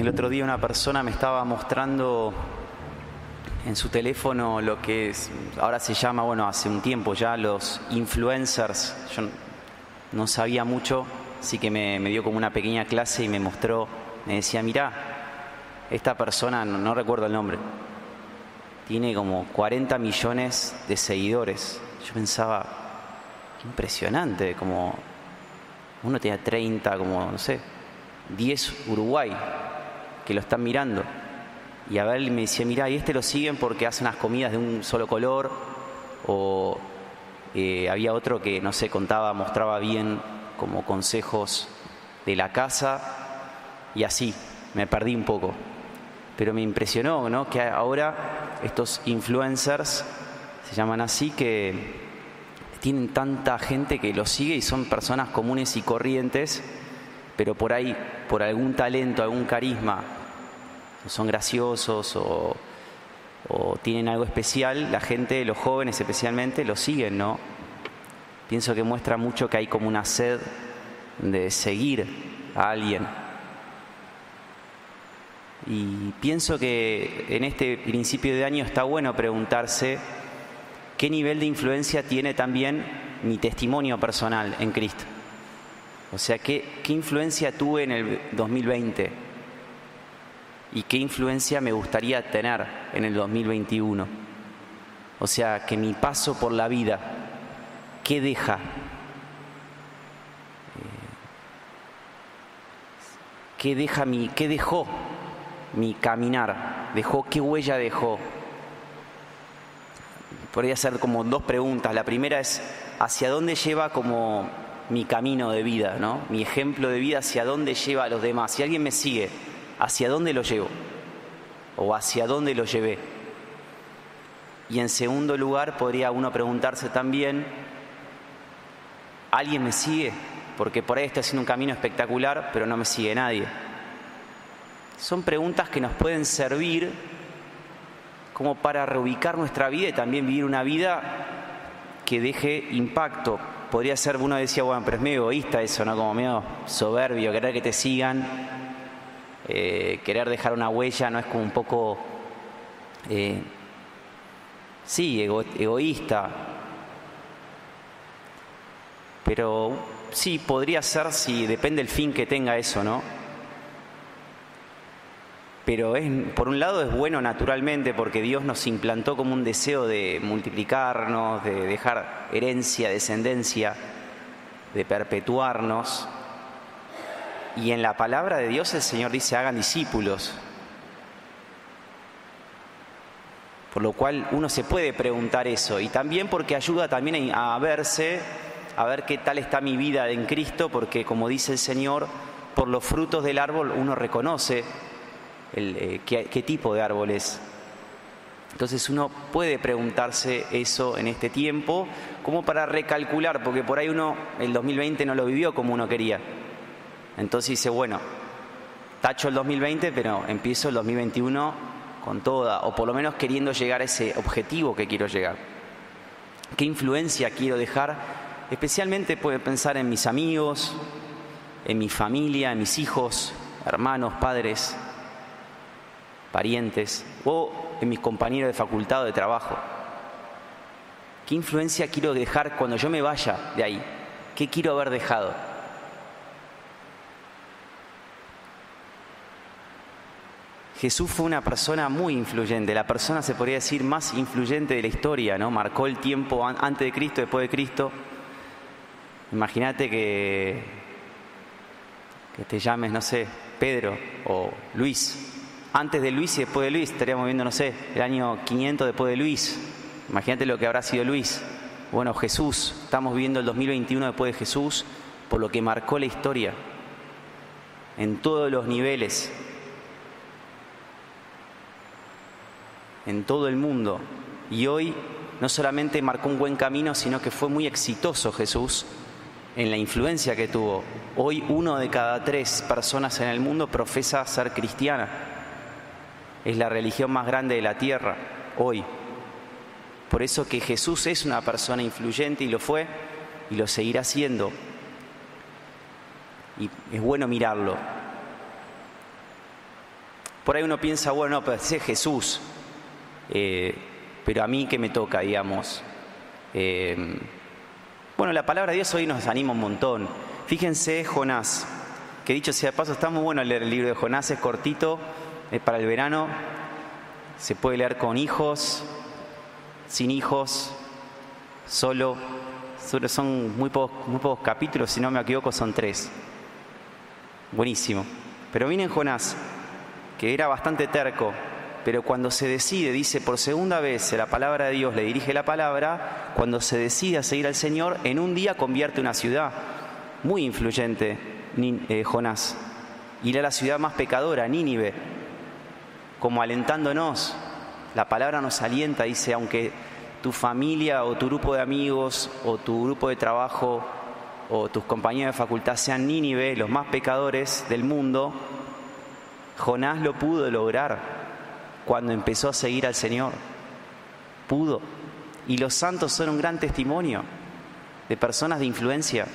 El otro día una persona me estaba mostrando en su teléfono lo que es, ahora se llama, bueno, hace un tiempo ya los influencers. Yo no sabía mucho, así que me, dio como una pequeña clase y me mostró, me decía, mirá, esta persona, no, recuerdo el nombre, tiene como 40 millones de seguidores. Yo pensaba, qué impresionante, como uno tenía 30, como, no sé, 10 Uruguay que lo están mirando. Y a ver, me decía, mira, y este lo siguen porque hace unas comidas de un solo color, o eh, había otro que, no sé, contaba, mostraba bien como consejos de la casa, y así, me perdí un poco. Pero me impresionó, ¿no? Que ahora estos influencers, se llaman así, que tienen tanta gente que los sigue y son personas comunes y corrientes, pero por ahí, por algún talento, algún carisma, son graciosos o, tienen algo especial, la gente, los jóvenes especialmente, lo siguen, ¿no? Pienso que muestra mucho que hay como una sed de seguir a alguien. Y pienso que en este principio de año está bueno preguntarse qué nivel de influencia tiene también mi testimonio personal en Cristo. O sea, ¿qué, qué influencia tuve en el 2020? Y qué influencia me gustaría tener en el 2021. O sea, que mi paso por la vida, ¿qué deja? Eh, ¿Qué deja mi, qué dejó mi caminar? ¿Dejó qué huella dejó? Podría ser como dos preguntas. La primera es hacia dónde lleva como mi camino de vida, ¿no? Mi ejemplo de vida hacia dónde lleva a los demás. Si alguien me sigue, ¿hacia dónde lo llevo? ¿O hacia dónde lo llevé? Y en segundo lugar, podría uno preguntarse también, ¿alguien me sigue? Porque por ahí estoy haciendo un camino espectacular, pero no me sigue nadie. Son preguntas que nos pueden servir como para reubicar nuestra vida y también vivir una vida que deje impacto. Podría ser, uno decía, bueno, pero es medio egoísta eso, ¿no? Como medio soberbio, querer que te sigan eh, querer dejar una huella no es como un poco, eh, sí, egoísta, pero sí, podría ser si depende el fin que tenga eso, ¿no? Pero es, por un lado es bueno naturalmente porque Dios nos implantó como un deseo de multiplicarnos, de dejar herencia, descendencia, de perpetuarnos. Y en la palabra de Dios el Señor dice, hagan discípulos. Por lo cual uno se puede preguntar eso. Y también porque ayuda también a verse, a ver qué tal está mi vida en Cristo, porque como dice el Señor, por los frutos del árbol uno reconoce eh, qué, qué tipo de árbol es. Entonces uno puede preguntarse eso en este tiempo, como para recalcular, porque por ahí uno el 2020 no lo vivió como uno quería. Entonces dice, bueno, tacho el 2020, pero empiezo el 2021 con toda, o por lo menos queriendo llegar a ese objetivo que quiero llegar. ¿Qué influencia quiero dejar? Especialmente puede pensar en mis amigos, en mi familia, en mis hijos, hermanos, padres, parientes, o en mis compañeros de facultad o de trabajo. ¿Qué influencia quiero dejar cuando yo me vaya de ahí? ¿Qué quiero haber dejado? Jesús fue una persona muy influyente, la persona se podría decir más influyente de la historia, ¿no? Marcó el tiempo antes de Cristo, después de Cristo. Imagínate que, te llames, no sé, Pedro o Luis. Antes de Luis y después de Luis, estaríamos viendo, no sé, el año 500 después de Luis. Imagínate lo que habrá sido Luis. Bueno, Jesús, estamos viendo el 2021 después de Jesús, por lo que marcó la historia en todos los niveles, en todo el mundo. Y hoy no solamente marcó un buen camino, sino que fue muy exitoso Jesús en la influencia que tuvo. Hoy uno de cada tres personas en el mundo profesa ser cristiana. Es la religión más grande de la tierra hoy. Por eso que Jesús es una persona influyente y lo fue y lo seguirá siendo. Y es bueno mirarlo. por ahí uno piensa, bueno, no, pero es Jesús. Eh, pero a mí que me toca, digamos. Eh, bueno, la palabra de Dios hoy nos anima un montón. Fíjense Jonás, que dicho sea de paso, está muy bueno leer el libro de Jonás, es cortito, es para el verano, se puede leer con hijos, sin hijos, solo, solo son muy pocos, muy pocos capítulos, si no me equivoco son tres. Buenísimo. Pero miren Jonás, que era bastante terco, pero cuando se decide, dice por segunda vez, la palabra de Dios le dirige la palabra, cuando se decide a seguir al Señor, en un día convierte una ciudad muy influyente, eh, Jonás, y era la ciudad más pecadora, Nínive, como alentándonos. La palabra nos alienta, dice, aunque tu familia o tu grupo de amigos o tu grupo de trabajo o tus compañeros de facultad sean Nínive, los más pecadores del mundo, Jonás lo pudo lograr cuando empezó a seguir al Señor. Pudo. Y los santos son un gran testimonio de personas de influencia.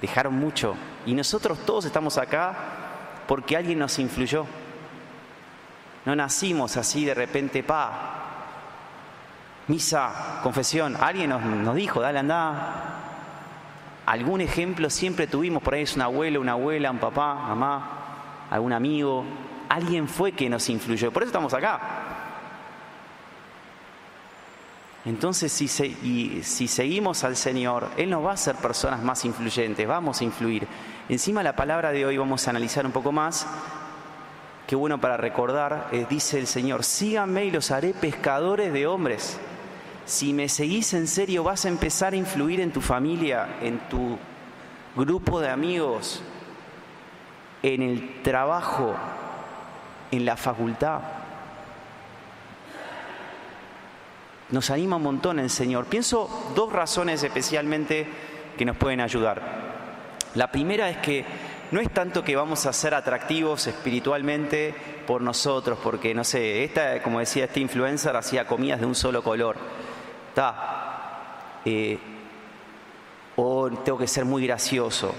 Dejaron mucho. Y nosotros todos estamos acá porque alguien nos influyó. No nacimos así de repente, pa, misa, confesión. Alguien nos, dijo, dale, anda. Algún ejemplo siempre tuvimos, por ahí es un abuelo, una abuela, un papá, mamá, algún amigo, alguien fue que nos influyó. Por eso estamos acá. Entonces, si, seguimos al Señor, Él nos va a hacer personas más influyentes, vamos a influir. Encima la palabra de hoy vamos a analizar un poco más. Qué bueno para recordar, eh, dice el Señor, síganme y los haré pescadores de hombres. Si me seguís en serio, vas a empezar a influir en tu familia, en tu grupo de amigos, en el trabajo, en la facultad. Nos anima un montón el Señor. Pienso dos razones especialmente que nos pueden ayudar. La primera es que no es tanto que vamos a ser atractivos espiritualmente por nosotros, porque no sé, esta, como decía este influencer, hacía comidas de un solo color. Está. Eh, o tengo que ser muy gracioso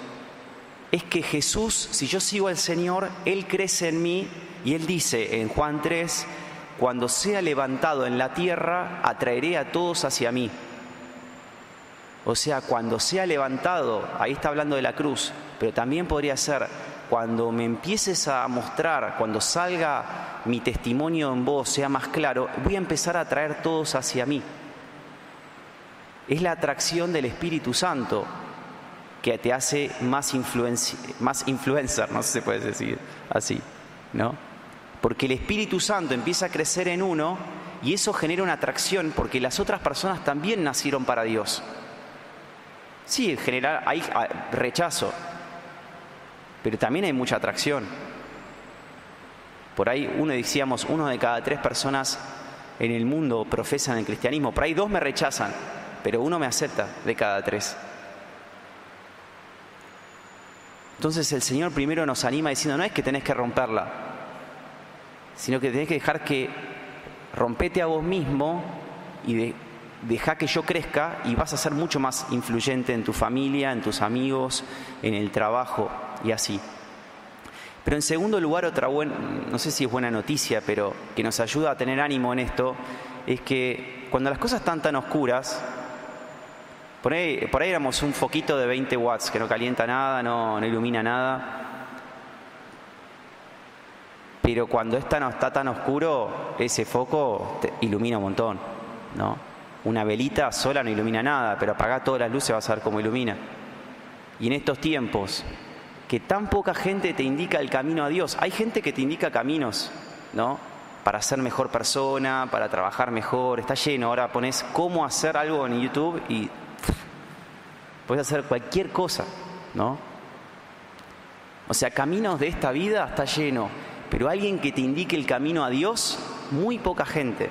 es que Jesús, si yo sigo al Señor, Él crece en mí y Él dice en Juan 3, cuando sea levantado en la tierra, atraeré a todos hacia mí. O sea, cuando sea levantado, ahí está hablando de la cruz, pero también podría ser cuando me empieces a mostrar, cuando salga mi testimonio en voz, sea más claro, voy a empezar a atraer todos hacia mí. Es la atracción del Espíritu Santo que te hace más, más influencer, no sé si se puede decir así, ¿no? Porque el Espíritu Santo empieza a crecer en uno y eso genera una atracción porque las otras personas también nacieron para Dios. Sí, en general hay rechazo, pero también hay mucha atracción. Por ahí uno decíamos, uno de cada tres personas en el mundo profesan el cristianismo, por ahí dos me rechazan, pero uno me acepta de cada tres. Entonces el Señor primero nos anima diciendo, no es que tenés que romperla, sino que tenés que dejar que rompete a vos mismo y de, deja que yo crezca y vas a ser mucho más influyente en tu familia, en tus amigos, en el trabajo y así. Pero en segundo lugar, otra buena, no sé si es buena noticia, pero que nos ayuda a tener ánimo en esto, es que cuando las cosas están tan oscuras, por ahí, por ahí éramos un foquito de 20 watts que no calienta nada, no, ilumina nada. Pero cuando está, no está tan oscuro, ese foco ilumina un montón. ¿no? Una velita sola no ilumina nada, pero apagar todas las luces vas a ver cómo ilumina. Y en estos tiempos, que tan poca gente te indica el camino a Dios, hay gente que te indica caminos, ¿no? Para ser mejor persona, para trabajar mejor, está lleno. Ahora pones cómo hacer algo en YouTube y puedes hacer cualquier cosa, ¿no? O sea, caminos de esta vida está lleno, pero alguien que te indique el camino a Dios, muy poca gente.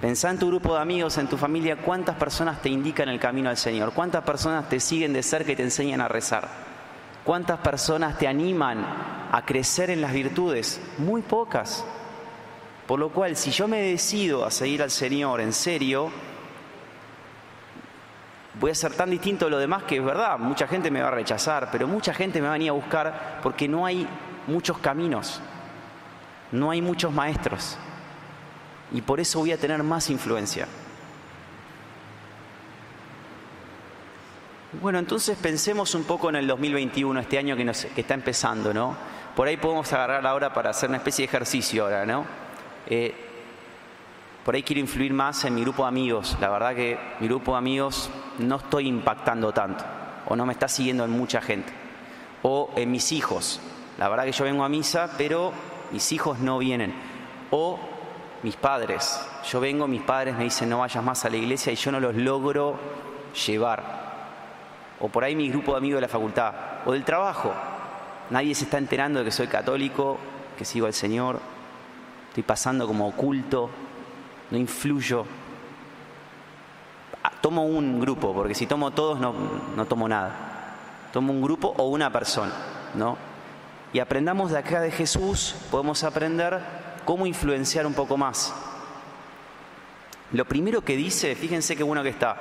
Pensá en tu grupo de amigos, en tu familia, cuántas personas te indican el camino al Señor, cuántas personas te siguen de cerca y te enseñan a rezar, cuántas personas te animan a crecer en las virtudes, muy pocas. Por lo cual, si yo me decido a seguir al Señor en serio, voy a ser tan distinto de lo demás que es verdad, mucha gente me va a rechazar, pero mucha gente me va a venir a buscar porque no hay muchos caminos, no hay muchos maestros. Y por eso voy a tener más influencia. Bueno, entonces pensemos un poco en el 2021, este año que, está empezando, ¿no? Por ahí podemos agarrar ahora para hacer una especie de ejercicio ahora, ¿no? Eh, por ahí quiero influir más en mi grupo de amigos. La verdad que mi grupo de amigos no estoy impactando tanto, o no me está siguiendo en mucha gente. O en mis hijos. La verdad que yo vengo a misa, pero mis hijos no vienen. O mis padres. Yo vengo, mis padres me dicen no vayas más a la iglesia y yo no los logro llevar. O por ahí mi grupo de amigos de la facultad. O del trabajo. Nadie se está enterando de que soy católico, que sigo al Señor. Estoy pasando como oculto. No influyo. Ah, tomo un grupo, porque si tomo todos no, no tomo nada. Tomo un grupo o una persona, ¿no? Y aprendamos de acá de Jesús, podemos aprender cómo influenciar un poco más. Lo primero que dice, fíjense qué bueno que está.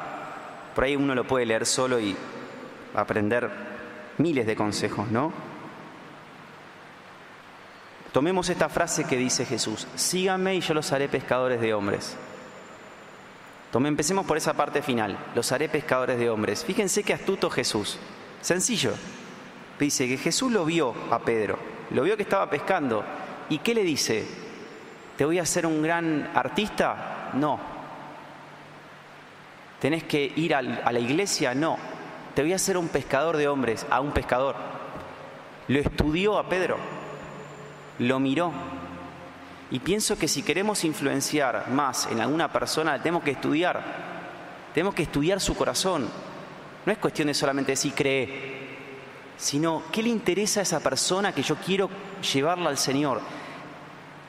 Por ahí uno lo puede leer solo y aprender miles de consejos, ¿no? Tomemos esta frase que dice Jesús, síganme y yo los haré pescadores de hombres. Empecemos por esa parte final, los haré pescadores de hombres. Fíjense qué astuto Jesús, sencillo. Dice que Jesús lo vio a Pedro, lo vio que estaba pescando. ¿Y qué le dice? ¿Te voy a hacer un gran artista? No. ¿Tenés que ir a la iglesia? No te voy a hacer un pescador de hombres, a un pescador. Lo estudió a Pedro, lo miró. Y pienso que si queremos influenciar más en alguna persona, tenemos que estudiar. Tenemos que estudiar su corazón. No es cuestión de solamente decir cree, sino qué le interesa a esa persona que yo quiero llevarla al Señor.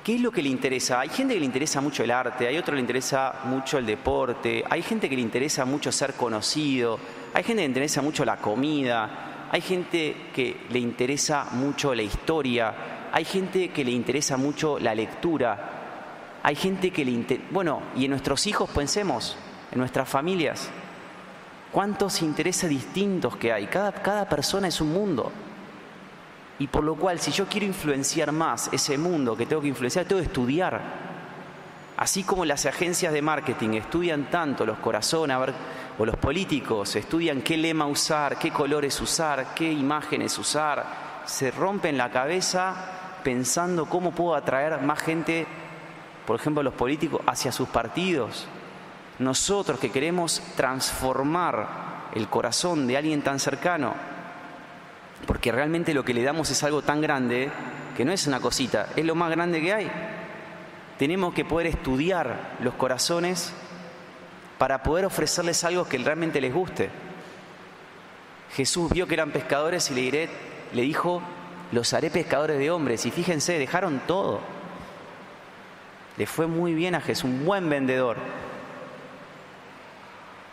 ¿Qué es lo que le interesa? Hay gente que le interesa mucho el arte, hay otro que le interesa mucho el deporte, hay gente que le interesa mucho ser conocido, hay gente que le interesa mucho la comida, hay gente que le interesa mucho la historia, hay gente que le interesa mucho la lectura, hay gente que le interesa... Bueno, y en nuestros hijos pensemos, en nuestras familias, cuántos intereses distintos que hay. Cada, cada persona es un mundo. Y por lo cual, si yo quiero influenciar más ese mundo que tengo que influenciar, tengo que estudiar. Así como las agencias de marketing estudian tanto los corazones, o los políticos estudian qué lema usar, qué colores usar, qué imágenes usar, se rompen la cabeza pensando cómo puedo atraer más gente, por ejemplo, los políticos, hacia sus partidos. Nosotros que queremos transformar el corazón de alguien tan cercano, porque realmente lo que le damos es algo tan grande que no es una cosita, es lo más grande que hay. Tenemos que poder estudiar los corazones para poder ofrecerles algo que realmente les guste. Jesús vio que eran pescadores y le, dijo, los haré pescadores de hombres. Y fíjense, dejaron todo. Le fue muy bien a Jesús, un buen vendedor.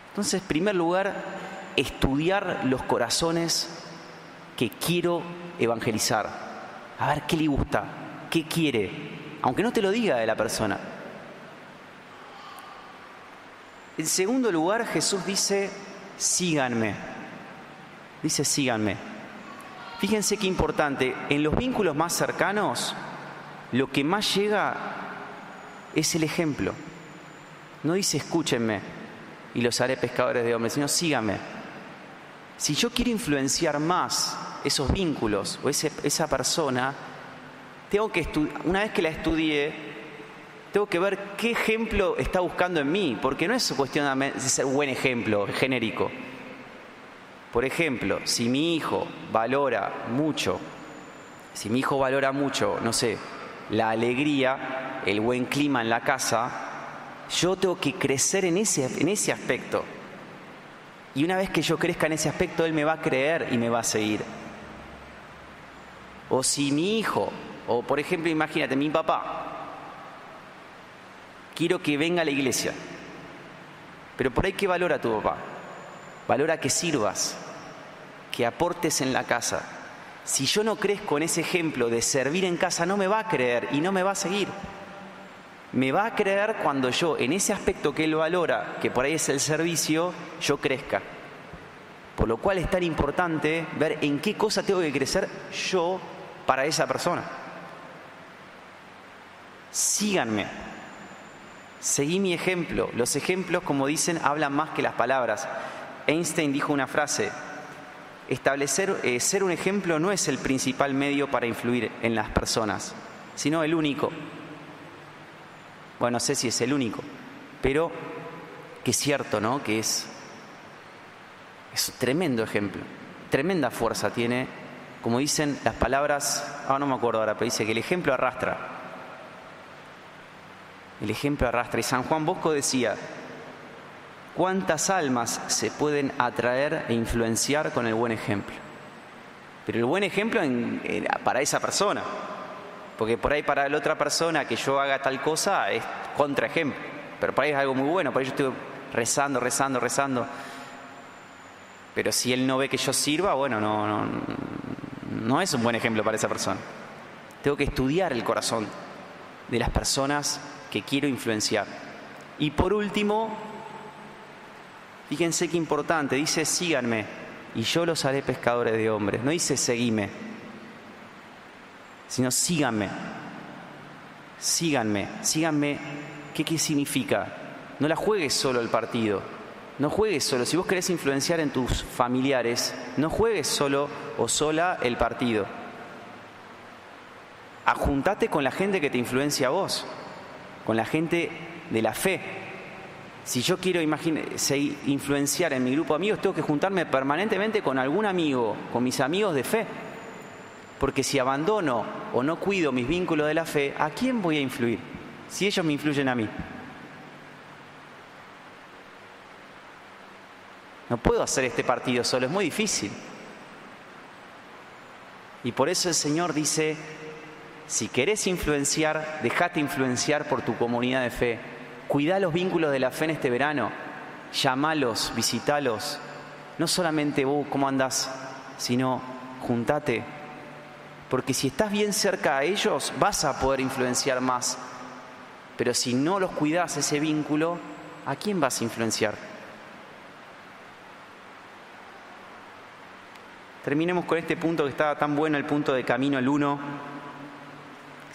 Entonces, en primer lugar, estudiar los corazones que quiero evangelizar. A ver qué le gusta, qué quiere, aunque no te lo diga de la persona. En segundo lugar, Jesús dice, síganme. Dice, síganme. Fíjense qué importante, en los vínculos más cercanos, lo que más llega es el ejemplo. No dice, escúchenme y los haré pescadores de hombres, sino síganme. Si yo quiero influenciar más esos vínculos o esa persona, tengo que una vez que la estudié, tengo que ver qué ejemplo está buscando en mí, porque no es cuestión de ser buen ejemplo, genérico. Por ejemplo, si mi hijo valora mucho, si mi hijo valora mucho, no sé, la alegría, el buen clima en la casa, yo tengo que crecer en ese, en ese aspecto. Y una vez que yo crezca en ese aspecto, él me va a creer y me va a seguir. O si mi hijo, o por ejemplo, imagínate, mi papá, quiero que venga a la iglesia. Pero por ahí, ¿qué valora tu papá? Valora que sirvas, que aportes en la casa. Si yo no crezco en ese ejemplo de servir en casa, no me va a creer y no me va a seguir. Me va a creer cuando yo, en ese aspecto que él valora, que por ahí es el servicio, yo crezca. Por lo cual es tan importante ver en qué cosa tengo que crecer yo para esa persona. Síganme. Seguí mi ejemplo. Los ejemplos, como dicen, hablan más que las palabras. Einstein dijo una frase, establecer, eh, ser un ejemplo no es el principal medio para influir en las personas, sino el único. Bueno, no sé si es el único, pero que es cierto, ¿no? Que es, un tremendo ejemplo, tremenda fuerza tiene, como dicen las palabras, ah, no me acuerdo ahora, pero dice que el ejemplo arrastra. El ejemplo arrastra. Y San Juan Bosco decía, ¿cuántas almas se pueden atraer e influenciar con el buen ejemplo? Pero el buen ejemplo para esa persona. Porque por ahí para la otra persona que yo haga tal cosa es contraejemplo. Pero para ahí es algo muy bueno, por ahí yo estoy rezando, rezando, rezando. Pero si él no ve que yo sirva, bueno, no, no, no es un buen ejemplo para esa persona. Tengo que estudiar el corazón de las personas que quiero influenciar. Y por último, fíjense qué importante, dice síganme y yo los haré pescadores de hombres. No dice seguime, sino síganme. Síganme, síganme. ¿Qué, ¿Qué significa? No la juegues solo el partido. No juegues solo. Si vos querés influenciar en tus familiares, no juegues solo o sola el partido. Ajuntate con la gente que te influencia a vos, con la gente de la fe. Si yo quiero influenciar en mi grupo de amigos, tengo que juntarme permanentemente con algún amigo, con mis amigos de fe. Porque si abandono o no cuido mis vínculos de la fe, ¿a quién voy a influir? Si ellos me influyen a mí. No puedo hacer este partido solo, es muy difícil. Y por eso el Señor dice, si querés influenciar, dejate influenciar por tu comunidad de fe. Cuida los vínculos de la fe en este verano. Llamalos, visitalos. No solamente vos, ¿cómo andás? Sino juntate, porque si estás bien cerca a ellos, vas a poder influenciar más. Pero si no los cuidas ese vínculo, ¿a quién vas a influenciar? Terminemos con este punto que estaba tan bueno, el punto de camino al uno.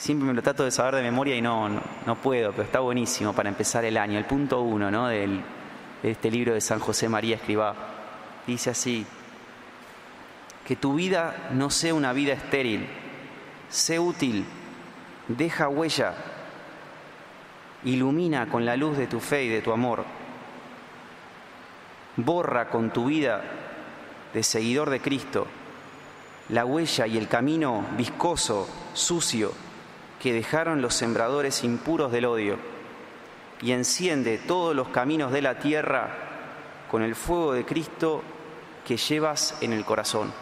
Siempre me lo trato de saber de memoria y no, no, puedo, pero está buenísimo para empezar el año. El punto uno ¿no? de este libro de San José María Escribá. Dice así, que tu vida no sea una vida estéril, sé útil, deja huella, ilumina con la luz de tu fe y de tu amor, borra con tu vida de seguidor de Cristo la huella y el camino viscoso, sucio, que dejaron los sembradores impuros del odio, y enciende todos los caminos de la tierra con el fuego de Cristo que llevas en el corazón.